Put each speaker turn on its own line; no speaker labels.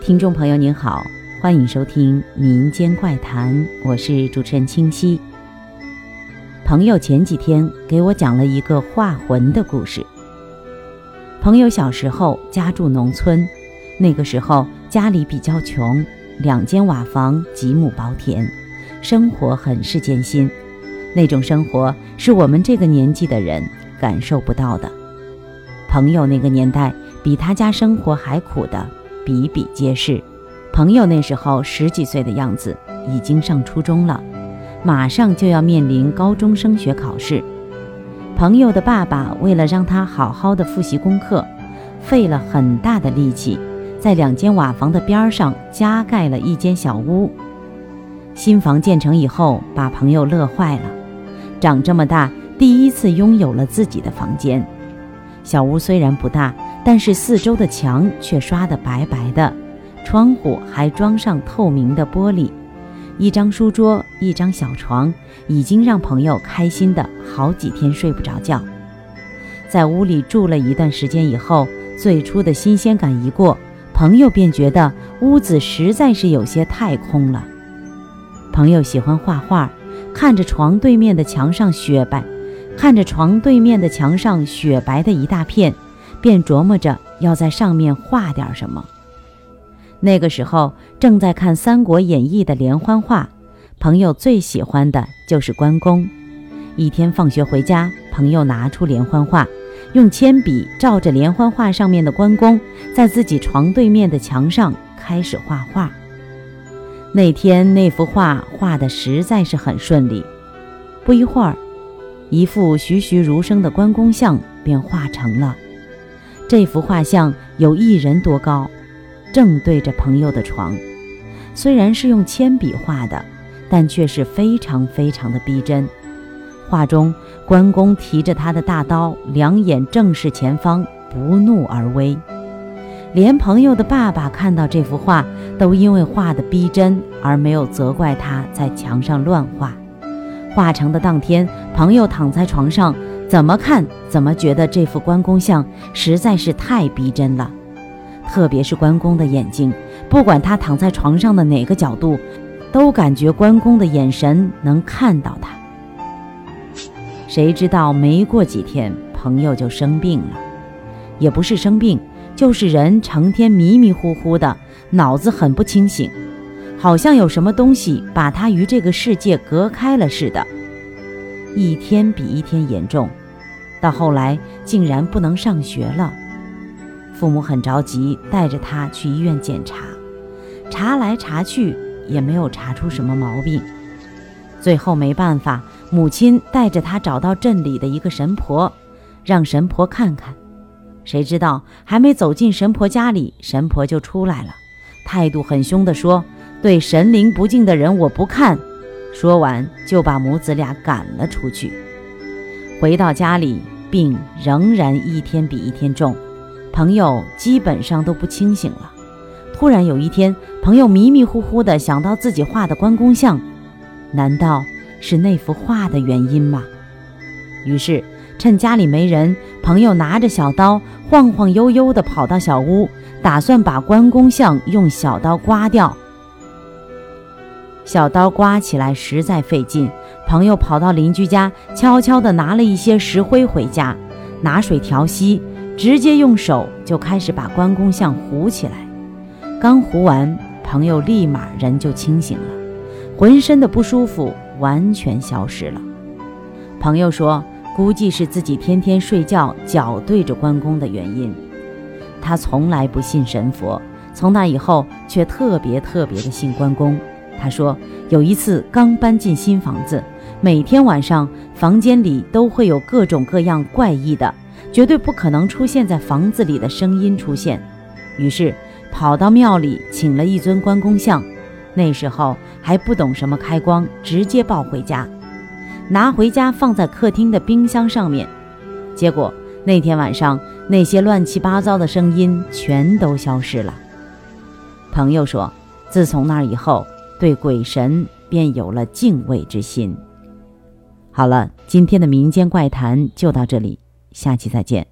听众朋友您好，欢迎收听民间怪谈，我是主持人清溪。朋友前几天给我讲了一个画魂的故事。朋友小时候家住农村，那个时候家里比较穷，两间瓦房，几亩薄田，生活很是艰辛。那种生活是我们这个年纪的人感受不到的。朋友那个年代比他家生活还苦的比比皆是。朋友那时候十几岁的样子，已经上初中了，马上就要面临高中升学考试。朋友的爸爸为了让他好好的复习功课，费了很大的力气，在两间瓦房的边上加盖了一间小屋。新房建成以后，把朋友乐坏了。长这么大，第一次拥有了自己的房间。小屋虽然不大，但是四周的墙却刷得白白的，窗户还装上透明的玻璃。一张书桌，一张小床，已经让朋友开心的好几天睡不着觉。在屋里住了一段时间以后，最初的新鲜感一过，朋友便觉得屋子实在是有些太空了。朋友喜欢画画。看着床对面的墙上雪白，看着床对面的墙上雪白的一大片，便琢磨着要在上面画点什么。那个时候正在看《三国演义》的连环画，朋友最喜欢的就是关公。一天放学回家，朋友拿出连环画，用铅笔照着连环画上面的关公，在自己床对面的墙上开始画画。那天那幅画画的实在是很顺利，不一会儿，一幅栩栩如生的关公像便画成了。这幅画像有一人多高，正对着朋友的床。虽然是用铅笔画的，但却是非常非常的逼真。画中关公提着他的大刀，两眼正视前方，不怒而威。连朋友的爸爸看到这幅画，都因为画的逼真而没有责怪他在墙上乱画。画成的当天，朋友躺在床上，怎么看怎么觉得这幅关公像实在是太逼真了。特别是关公的眼睛，不管他躺在床上的哪个角度，都感觉关公的眼神能看到他。谁知道没过几天，朋友就生病了，也不是生病。就是人成天迷迷糊糊的，脑子很不清醒，好像有什么东西把他与这个世界隔开了似的。一天比一天严重，到后来竟然不能上学了。父母很着急，带着他去医院检查，查来查去也没有查出什么毛病。最后没办法，母亲带着他找到镇里的一个神婆，让神婆看看。谁知道还没走进神婆家里，神婆就出来了，态度很凶地说：“对神灵不敬的人，我不看。”说完就把母子俩赶了出去。回到家里，病仍然一天比一天重，朋友基本上都不清醒了。突然有一天，朋友迷迷糊糊地想到自己画的关公像，难道是那幅画的原因吗？于是。趁家里没人，朋友拿着小刀，晃晃悠悠地跑到小屋，打算把关公像用小刀刮掉。小刀刮起来实在费劲，朋友跑到邻居家，悄悄地拿了一些石灰回家，拿水调稀，直接用手就开始把关公像糊起来。刚糊完，朋友立马人就清醒了，浑身的不舒服完全消失了。朋友说。估计是自己天天睡觉脚对着关公的原因。他从来不信神佛，从那以后却特别特别的信关公。他说有一次刚搬进新房子，每天晚上房间里都会有各种各样怪异的，绝对不可能出现在房子里的声音出现。于是跑到庙里请了一尊关公像，那时候还不懂什么开光，直接抱回家。拿回家放在客厅的冰箱上面，结果那天晚上那些乱七八糟的声音全都消失了。朋友说，自从那以后，对鬼神便有了敬畏之心。好了，今天的民间怪谈就到这里，下期再见。